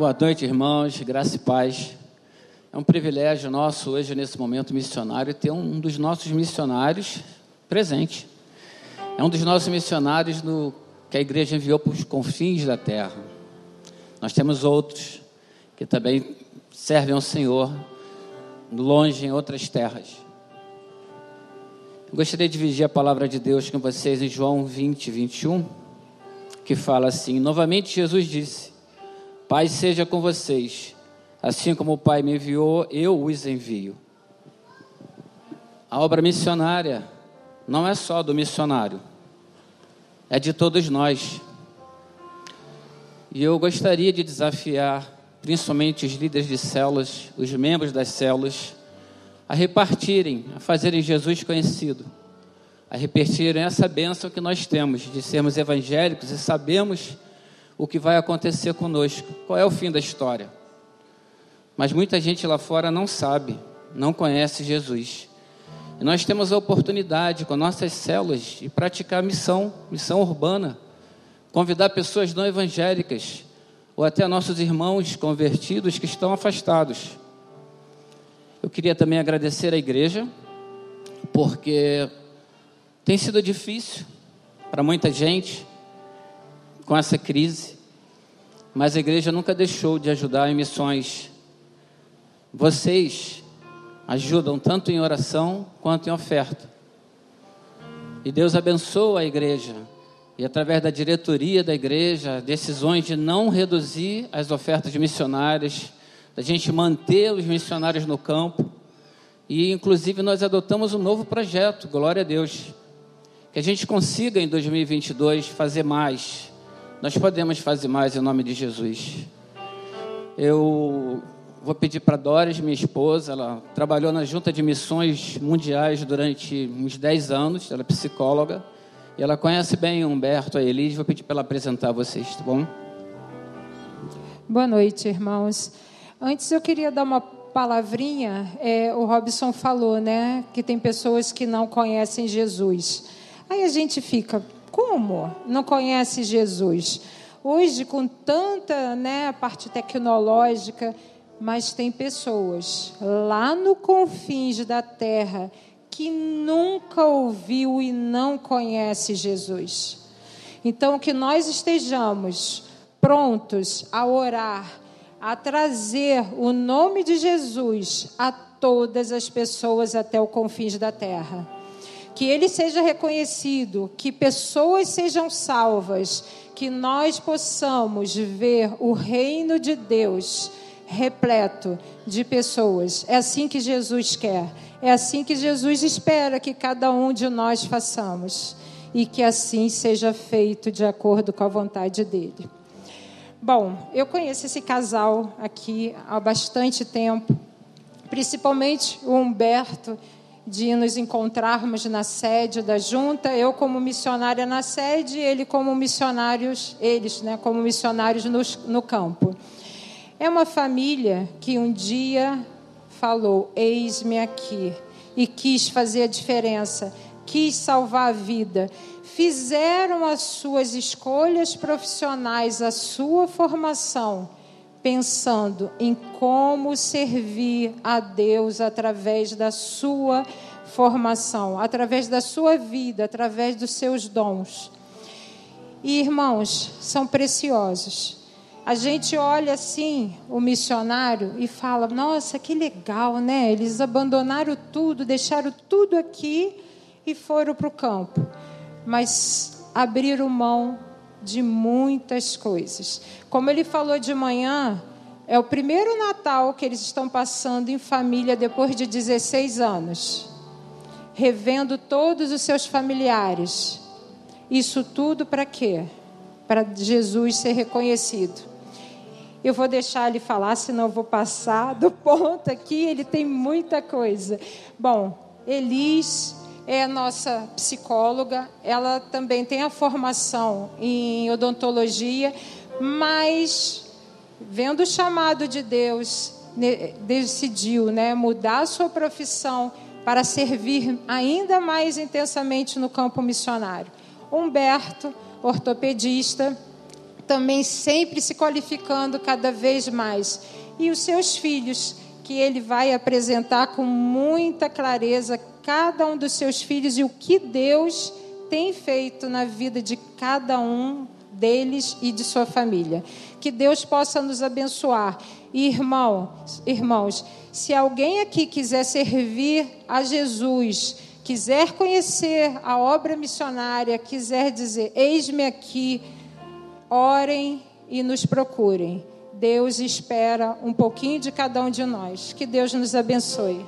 Boa noite, irmãos, graça e paz. É um privilégio nosso hoje, nesse momento missionário, ter um dos nossos missionários presente. É um dos nossos missionários no, que a igreja enviou para os confins da terra. Nós temos outros que também servem ao Senhor longe em outras terras. Eu gostaria de dividir a palavra de Deus com vocês em João 20, 21, que fala assim: Novamente Jesus disse: Pai seja com vocês, assim como o Pai me enviou, eu os envio. A obra missionária não é só do missionário, é de todos nós. E eu gostaria de desafiar, principalmente os líderes de células, os membros das células, a repartirem, a fazerem Jesus conhecido, a repetirem essa bênção que nós temos de sermos evangélicos e sabemos o que vai acontecer conosco, qual é o fim da história. Mas muita gente lá fora não sabe, não conhece Jesus. E nós temos a oportunidade, com nossas células, de praticar missão, missão urbana, convidar pessoas não evangélicas, ou até nossos irmãos convertidos que estão afastados. Eu queria também agradecer à igreja, porque tem sido difícil para muita gente, com essa crise, mas a igreja nunca deixou de ajudar em missões. Vocês ajudam tanto em oração quanto em oferta. E Deus abençoa a igreja. E através da diretoria da igreja, decisões de não reduzir as ofertas missionárias, da gente manter os missionários no campo. E inclusive nós adotamos um novo projeto, glória a Deus. Que a gente consiga em 2022 fazer mais nós podemos fazer mais em nome de Jesus. Eu vou pedir para Doris, minha esposa, ela trabalhou na Junta de Missões Mundiais durante uns 10 anos, ela é psicóloga, e ela conhece bem o Humberto, a Elis, vou pedir para ela apresentar vocês, tá bom? Boa noite, irmãos. Antes eu queria dar uma palavrinha, é, o Robson falou, né, que tem pessoas que não conhecem Jesus. Aí a gente fica, como não conhece Jesus? Hoje, com tanta né, parte tecnológica, mas tem pessoas lá no confins da terra que nunca ouviu e não conhece Jesus. Então, que nós estejamos prontos a orar, a trazer o nome de Jesus a todas as pessoas até o confins da terra que ele seja reconhecido, que pessoas sejam salvas, que nós possamos ver o reino de Deus repleto de pessoas. É assim que Jesus quer, é assim que Jesus espera que cada um de nós façamos e que assim seja feito de acordo com a vontade dele. Bom, eu conheço esse casal aqui há bastante tempo, principalmente o Humberto de nos encontrarmos na sede da junta, eu como missionária na sede, ele como missionários, eles, né, como missionários no, no campo. É uma família que um dia falou: "Eis-me aqui" e quis fazer a diferença, quis salvar a vida. Fizeram as suas escolhas profissionais, a sua formação pensando em como servir a Deus através da sua formação, através da sua vida, através dos seus dons. E irmãos, são preciosos. A gente olha assim o missionário e fala: "Nossa, que legal, né? Eles abandonaram tudo, deixaram tudo aqui e foram para o campo". Mas abriram mão de muitas coisas. Como ele falou de manhã, é o primeiro Natal que eles estão passando em família depois de 16 anos, revendo todos os seus familiares. Isso tudo para quê? Para Jesus ser reconhecido. Eu vou deixar ele falar, senão eu vou passar do ponto aqui, ele tem muita coisa. Bom, Elis é a nossa psicóloga, ela também tem a formação em odontologia, mas vendo o chamado de Deus, decidiu né, mudar a sua profissão para servir ainda mais intensamente no campo missionário. Humberto, ortopedista, também sempre se qualificando cada vez mais. E os seus filhos, que ele vai apresentar com muita clareza cada um dos seus filhos e o que Deus tem feito na vida de cada um deles e de sua família. Que Deus possa nos abençoar. Irmãos, irmãos, se alguém aqui quiser servir a Jesus, quiser conhecer a obra missionária, quiser dizer: Eis-me aqui, orem e nos procurem. Deus espera um pouquinho de cada um de nós. Que Deus nos abençoe.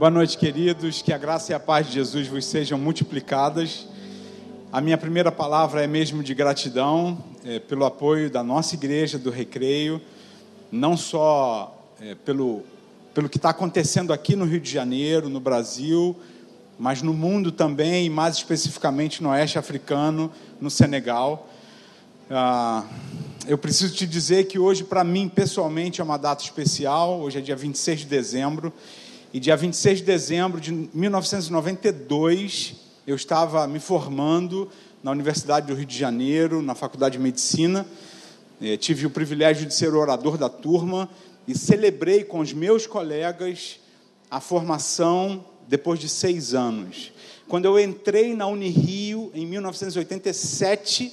Boa noite, queridos. Que a graça e a paz de Jesus vos sejam multiplicadas. A minha primeira palavra é mesmo de gratidão é, pelo apoio da nossa igreja, do Recreio, não só é, pelo pelo que está acontecendo aqui no Rio de Janeiro, no Brasil, mas no mundo também, e mais especificamente no Oeste Africano, no Senegal. Ah, eu preciso te dizer que hoje, para mim, pessoalmente, é uma data especial. Hoje é dia 26 de dezembro. E dia 26 de dezembro de 1992, eu estava me formando na Universidade do Rio de Janeiro, na Faculdade de Medicina. Eh, tive o privilégio de ser orador da turma e celebrei com os meus colegas a formação depois de seis anos. Quando eu entrei na Unirio em 1987,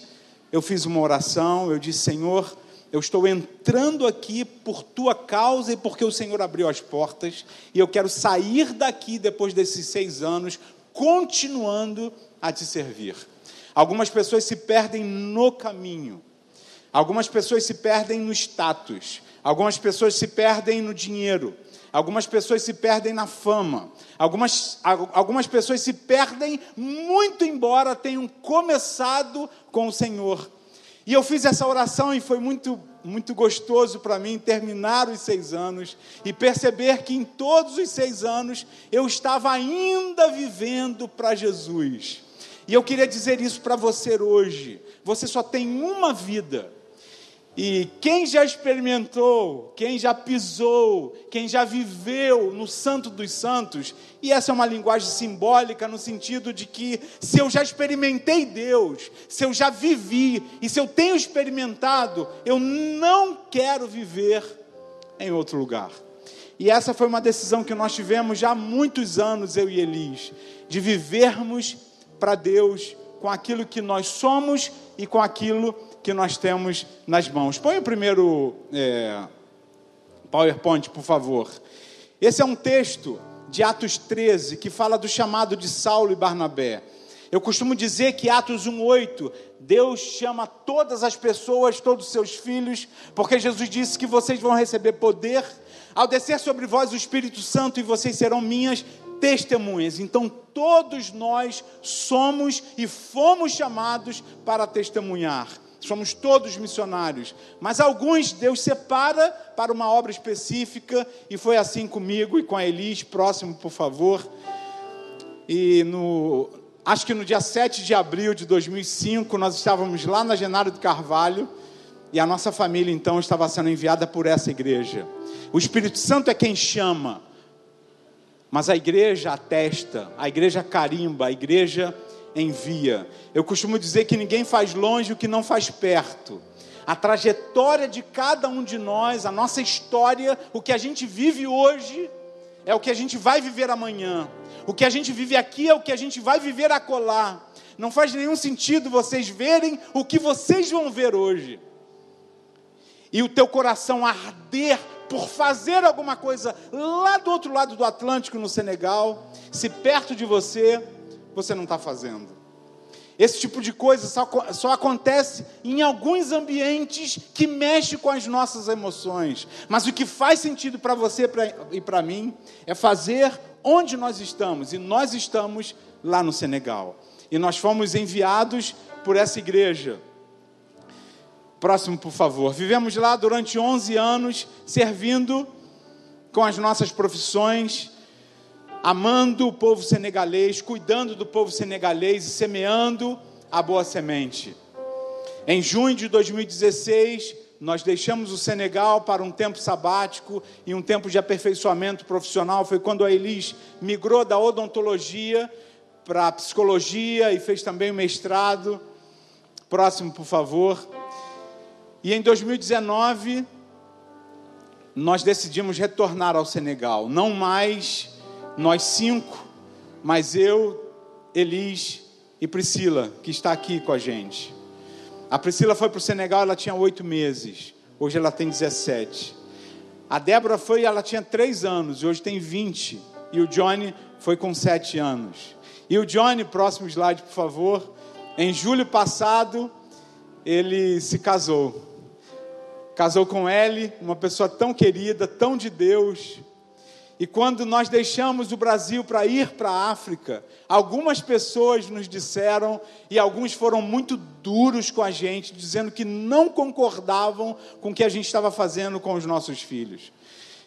eu fiz uma oração, eu disse, Senhor, eu estou entrando aqui por tua causa e porque o Senhor abriu as portas, e eu quero sair daqui depois desses seis anos, continuando a te servir. Algumas pessoas se perdem no caminho, algumas pessoas se perdem no status, Algumas pessoas se perdem no dinheiro. Algumas pessoas se perdem na fama. Algumas, algumas pessoas se perdem muito embora tenham começado com o Senhor. E eu fiz essa oração e foi muito, muito gostoso para mim terminar os seis anos e perceber que em todos os seis anos eu estava ainda vivendo para Jesus. E eu queria dizer isso para você hoje. Você só tem uma vida. E quem já experimentou, quem já pisou, quem já viveu no Santo dos Santos, e essa é uma linguagem simbólica no sentido de que se eu já experimentei Deus, se eu já vivi e se eu tenho experimentado, eu não quero viver em outro lugar. E essa foi uma decisão que nós tivemos já há muitos anos, eu e Elis, de vivermos para Deus com aquilo que nós somos e com aquilo que nós temos nas mãos. Põe o primeiro é, PowerPoint, por favor. Esse é um texto de Atos 13 que fala do chamado de Saulo e Barnabé. Eu costumo dizer que Atos 1:8, Deus chama todas as pessoas, todos os seus filhos, porque Jesus disse que vocês vão receber poder ao descer sobre vós o Espírito Santo e vocês serão minhas testemunhas. Então todos nós somos e fomos chamados para testemunhar. Somos todos missionários, mas alguns Deus separa para uma obra específica, e foi assim comigo e com a Elis, próximo, por favor. E no, acho que no dia 7 de abril de 2005, nós estávamos lá na Genaro do Carvalho, e a nossa família então estava sendo enviada por essa igreja. O Espírito Santo é quem chama, mas a igreja atesta, a igreja carimba, a igreja envia. Eu costumo dizer que ninguém faz longe o que não faz perto. A trajetória de cada um de nós, a nossa história, o que a gente vive hoje, é o que a gente vai viver amanhã. O que a gente vive aqui é o que a gente vai viver acolá. Não faz nenhum sentido vocês verem o que vocês vão ver hoje. E o teu coração arder por fazer alguma coisa lá do outro lado do Atlântico, no Senegal, se perto de você você não está fazendo. Esse tipo de coisa só, só, acontece em alguns ambientes que mexem com as nossas emoções. Mas o que faz sentido para você pra, e para mim é fazer onde nós estamos. E nós estamos lá no Senegal. E nós fomos enviados por essa igreja. Próximo, por favor. Vivemos lá durante 11 anos, servindo com as nossas profissões amando o povo senegalês, cuidando do povo senegalês e semeando a boa semente. Em junho de 2016, nós deixamos o Senegal para um tempo sabático e um tempo de aperfeiçoamento profissional. Foi quando a Elis migrou da odontologia para a psicologia e fez também o mestrado. Próximo, por favor. E em 2019, nós decidimos retornar ao Senegal. Não mais nós cinco, mas eu, Elis e Priscila, que está aqui com a gente. A Priscila foi para o Senegal, ela tinha oito meses. Hoje ela tem 17. A Débora foi, ela tinha três anos, hoje tem 20. E o Johnny foi com sete anos. E o Johnny, próximo slide, por favor. Em julho passado, ele se casou. Casou com Ellie, uma pessoa tão querida, tão de Deus. E quando nós deixamos o Brasil para ir para a África, algumas pessoas nos disseram, e alguns foram muito duros com a gente, dizendo que não concordavam com o que a gente estava fazendo com os nossos filhos.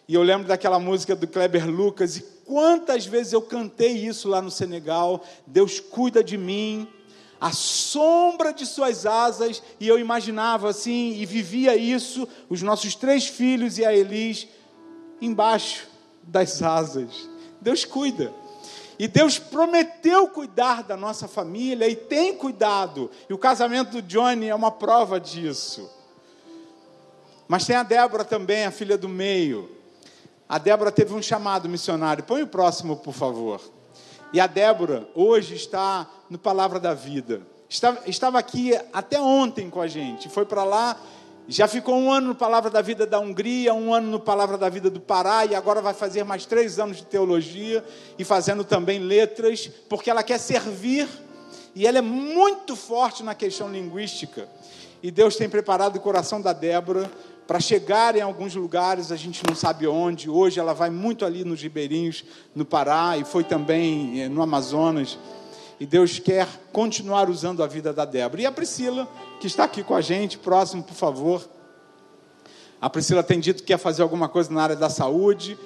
E eu lembro daquela música do Kleber Lucas, e quantas vezes eu cantei isso lá no Senegal: Deus cuida de mim, a sombra de suas asas, e eu imaginava assim, e vivia isso, os nossos três filhos e a Elis, embaixo das asas. Deus cuida. E Deus prometeu cuidar da nossa família e tem cuidado. E o casamento do Johnny é uma prova disso. Mas tem a Débora também, a filha do meio. A Débora teve um chamado missionário. Põe o próximo, por favor. E a Débora hoje está no Palavra da Vida. Estava, aqui até ontem com a gente. Foi para lá já ficou um ano no Palavra da Vida da Hungria, um ano no Palavra da Vida do Pará, e agora vai fazer mais três anos de teologia e fazendo também letras, porque ela quer servir e ela é muito forte na questão linguística. E Deus tem preparado o coração da Débora para chegar em alguns lugares, a gente não sabe onde. Hoje ela vai muito ali nos ribeirinhos, no Pará, e foi também eh, no Amazonas. E Deus quer continuar usando a vida da Débora. E a Priscila, que está aqui com a gente, próximo, por favor. A Priscila tem dito que quer fazer alguma coisa na área da saúde.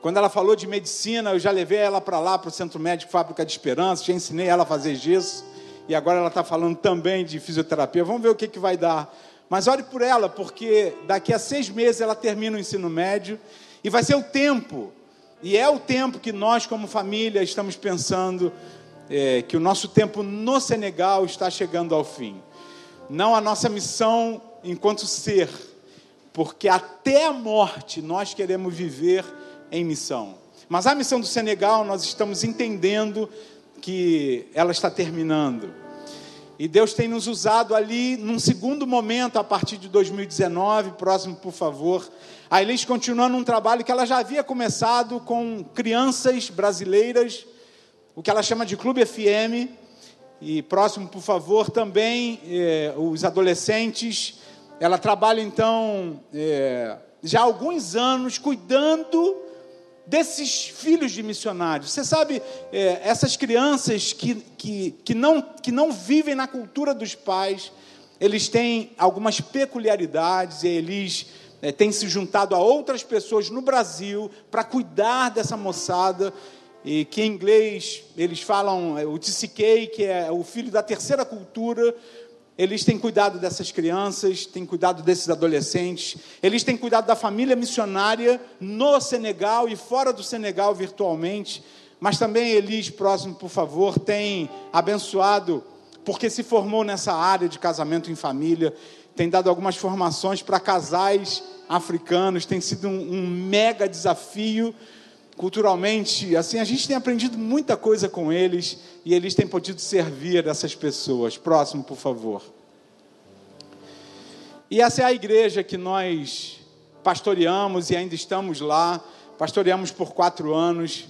Quando ela falou de medicina, eu já levei ela para lá, para o Centro Médico Fábrica de Esperança, já ensinei ela a fazer gesso. E agora ela está falando também de fisioterapia. Vamos ver o que, que vai dar. Mas ore por ela, porque daqui a seis meses ela termina o ensino médio. E vai ser o tempo, e é o tempo que nós, como família, estamos pensando é, que o nosso tempo no Senegal está chegando ao fim. Não a nossa missão enquanto ser, porque até a morte nós queremos viver em missão. Mas a missão do Senegal nós estamos entendendo que ela está terminando. E Deus tem nos usado ali num segundo momento, a partir de 2019, próximo, por favor. A Elis continuando um trabalho que ela já havia começado com crianças brasileiras o que ela chama de Clube FM. E próximo, por favor, também eh, os adolescentes. Ela trabalha então eh, já há alguns anos cuidando desses filhos de missionários. Você sabe, eh, essas crianças que, que, que, não, que não vivem na cultura dos pais, eles têm algumas peculiaridades e eles têm se juntado a outras pessoas no Brasil para cuidar dessa moçada e que em inglês eles falam é, o TCK, que é o filho da terceira cultura. Eles têm cuidado dessas crianças, têm cuidado desses adolescentes, eles têm cuidado da família missionária no Senegal e fora do Senegal virtualmente. Mas também Elis, próximo, por favor, tem abençoado, porque se formou nessa área de casamento em família, tem dado algumas formações para casais africanos, tem sido um, um mega desafio culturalmente, assim, a gente tem aprendido muita coisa com eles e eles têm podido servir essas pessoas. Próximo, por favor. E essa é a igreja que nós pastoreamos e ainda estamos lá. Pastoreamos por quatro anos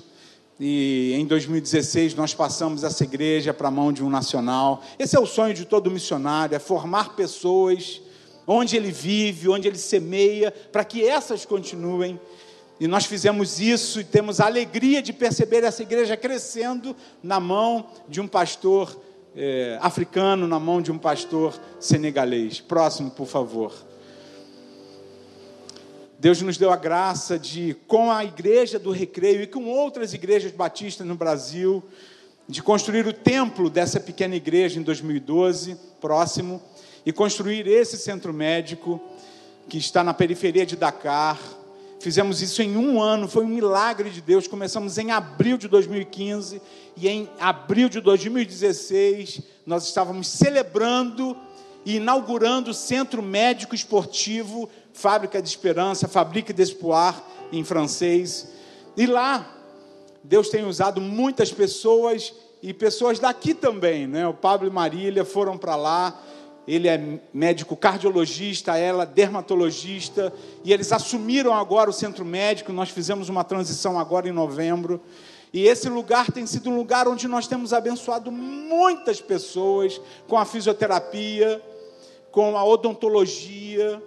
e em 2016 nós passamos essa igreja para a mão de um nacional. Esse é o sonho de todo missionário: é formar pessoas onde ele vive, onde ele semeia, para que essas continuem e nós fizemos isso e temos a alegria de perceber essa igreja crescendo na mão de um pastor é, africano, na mão de um pastor senegalês. Próximo, por favor. Deus nos deu a graça de, com a igreja do recreio e com outras igrejas batistas no Brasil, de construir o templo dessa pequena igreja em 2012, próximo, e construir esse centro médico que está na periferia de Dakar Fizemos isso em um ano, foi um milagre de Deus. Começamos em abril de 2015 e em abril de 2016 nós estávamos celebrando e inaugurando o Centro Médico Esportivo Fábrica de Esperança, Fabrique d'Espoir, em francês. E lá, Deus tem usado muitas pessoas e pessoas daqui também, né? O Pablo e Marília foram para lá. Ele é médico cardiologista, ela dermatologista, e eles assumiram agora o centro médico. Nós fizemos uma transição agora em novembro. E esse lugar tem sido um lugar onde nós temos abençoado muitas pessoas com a fisioterapia, com a odontologia,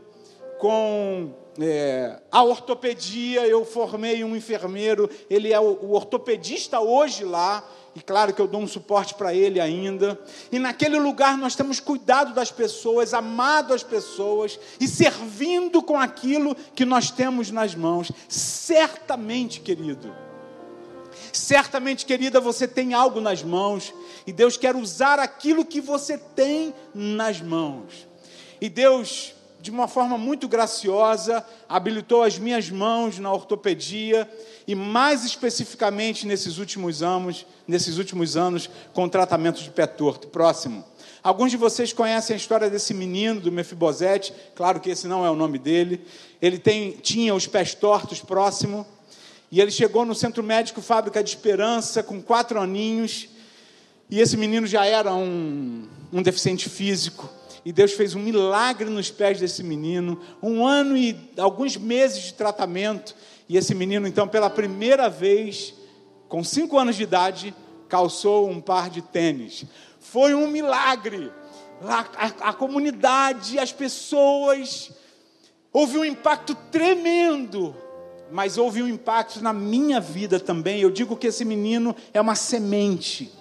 com é, a ortopedia. Eu formei um enfermeiro, ele é o, o ortopedista hoje lá, e claro que eu dou um suporte para ele ainda. E naquele lugar nós temos cuidado das pessoas, amado as pessoas e servindo com aquilo que nós temos nas mãos. Certamente, querido, certamente, querida, você tem algo nas mãos e Deus quer usar aquilo que você tem nas mãos. E Deus de uma forma muito graciosa, habilitou as minhas mãos na ortopedia e mais especificamente nesses últimos anos, nesses últimos anos com tratamento de pé torto. Próximo. Alguns de vocês conhecem a história desse menino do Mefibosete, claro que esse não é o nome dele. Ele tem, tinha os pés tortos próximo e ele chegou no centro médico Fábrica de Esperança com quatro aninhos e esse menino já era um, um deficiente físico e Deus fez um milagre nos pés desse menino, um ano e alguns meses de tratamento, e esse menino, então, pela primeira vez, com cinco anos de idade, calçou um par de tênis. Foi um milagre. A, a, a comunidade, as pessoas, houve um impacto tremendo, mas houve um impacto na minha vida também. Eu digo que esse menino é uma semente.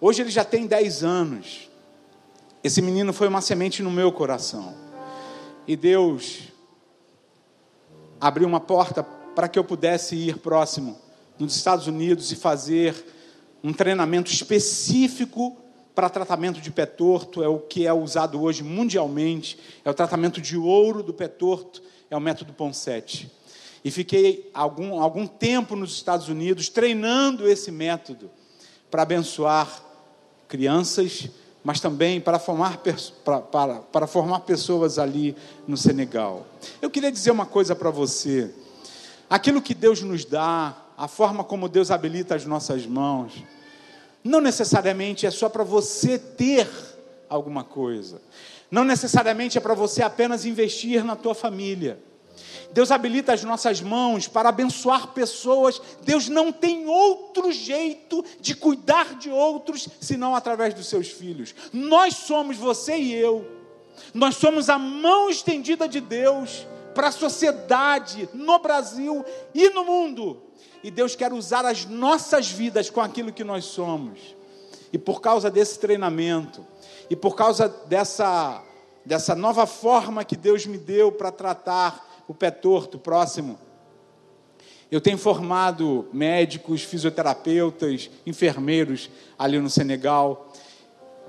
Hoje ele já tem 10 anos. Esse menino foi uma semente no meu coração. E Deus abriu uma porta para que eu pudesse ir próximo nos Estados Unidos e fazer um treinamento específico para tratamento de pé torto, é o que é usado hoje mundialmente, é o tratamento de ouro do pé torto, é o método Ponsete. E fiquei algum, algum tempo nos Estados Unidos treinando esse método para abençoar crianças mas também para formar, para, para, para formar pessoas ali no Senegal. Eu queria dizer uma coisa para você: aquilo que Deus nos dá, a forma como Deus habilita as nossas mãos, não necessariamente é só para você ter alguma coisa, não necessariamente é para você apenas investir na tua família. Deus habilita as nossas mãos para abençoar pessoas. Deus não tem outro jeito de cuidar de outros senão através dos seus filhos. Nós somos você e eu. Nós somos a mão estendida de Deus para a sociedade no Brasil e no mundo. E Deus quer usar as nossas vidas com aquilo que nós somos. E por causa desse treinamento, e por causa dessa, dessa nova forma que Deus me deu para tratar o pé torto próximo. Eu tenho formado médicos, fisioterapeutas, enfermeiros ali no Senegal.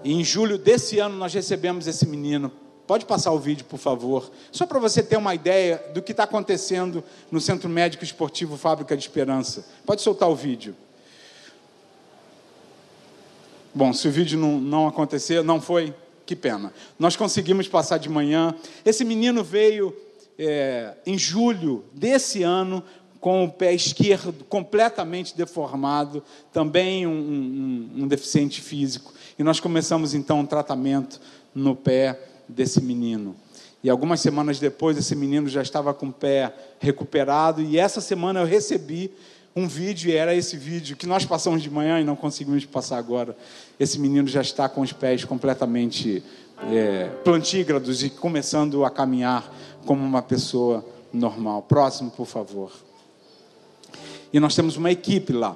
E em julho desse ano nós recebemos esse menino. Pode passar o vídeo, por favor. Só para você ter uma ideia do que está acontecendo no Centro Médico Esportivo Fábrica de Esperança. Pode soltar o vídeo. Bom, se o vídeo não, não acontecer, não foi, que pena. Nós conseguimos passar de manhã. Esse menino veio é, em julho desse ano, com o pé esquerdo completamente deformado, também um, um, um, deficiente físico. E nós começamos então um tratamento no pé desse menino. E algumas semanas depois, esse menino já estava com o pé recuperado. E essa semana eu recebi um vídeo, e era esse vídeo que nós passamos de manhã e não conseguimos passar agora. Esse menino já está com os pés completamente é, plantígrados e começando a caminhar como uma pessoa normal. Próximo, por favor. E nós temos uma equipe lá.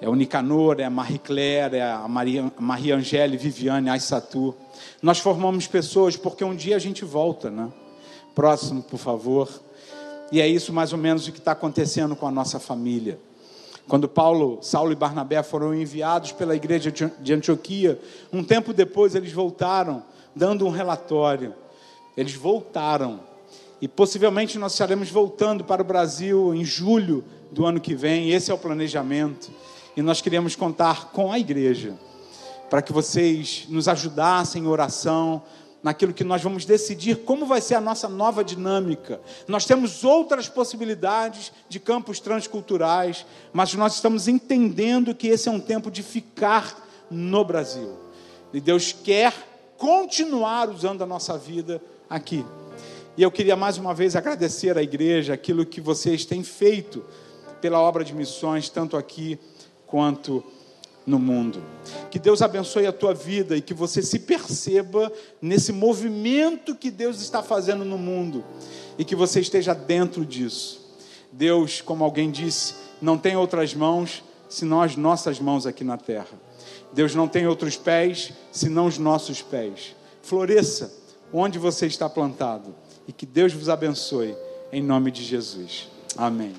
É o Nicanor, é a Marie Claire, é a Maria, Maria Angele, Viviane, Aissatu. Nós formamos pessoas porque um dia a gente volta, né? Próximo, por favor. E é isso mais ou menos o que está acontecendo com a nossa família. Quando Paulo, Saulo e Barnabé foram enviados pela igreja de Antioquia, um tempo depois eles voltaram, dando um relatório. Eles voltaram. E possivelmente nós estaremos voltando para o Brasil em julho do ano que vem. Esse é o planejamento. E nós queremos contar com a igreja para que vocês nos ajudassem em oração, naquilo que nós vamos decidir como vai ser a nossa nova dinâmica. Nós temos outras possibilidades de campos transculturais, mas nós estamos entendendo que esse é um tempo de ficar no Brasil. E Deus quer continuar usando a nossa vida aqui. E eu queria mais uma vez agradecer à igreja aquilo que vocês têm feito pela obra de missões, tanto aqui quanto no mundo. Que Deus abençoe a tua vida e que você se perceba nesse movimento que Deus está fazendo no mundo e que você esteja dentro disso. Deus, como alguém disse, não tem outras mãos senão as nossas mãos aqui na terra. Deus não tem outros pés senão os nossos pés. Floresça onde você está plantado e que Deus vos abençoe em nome de Jesus. Amém.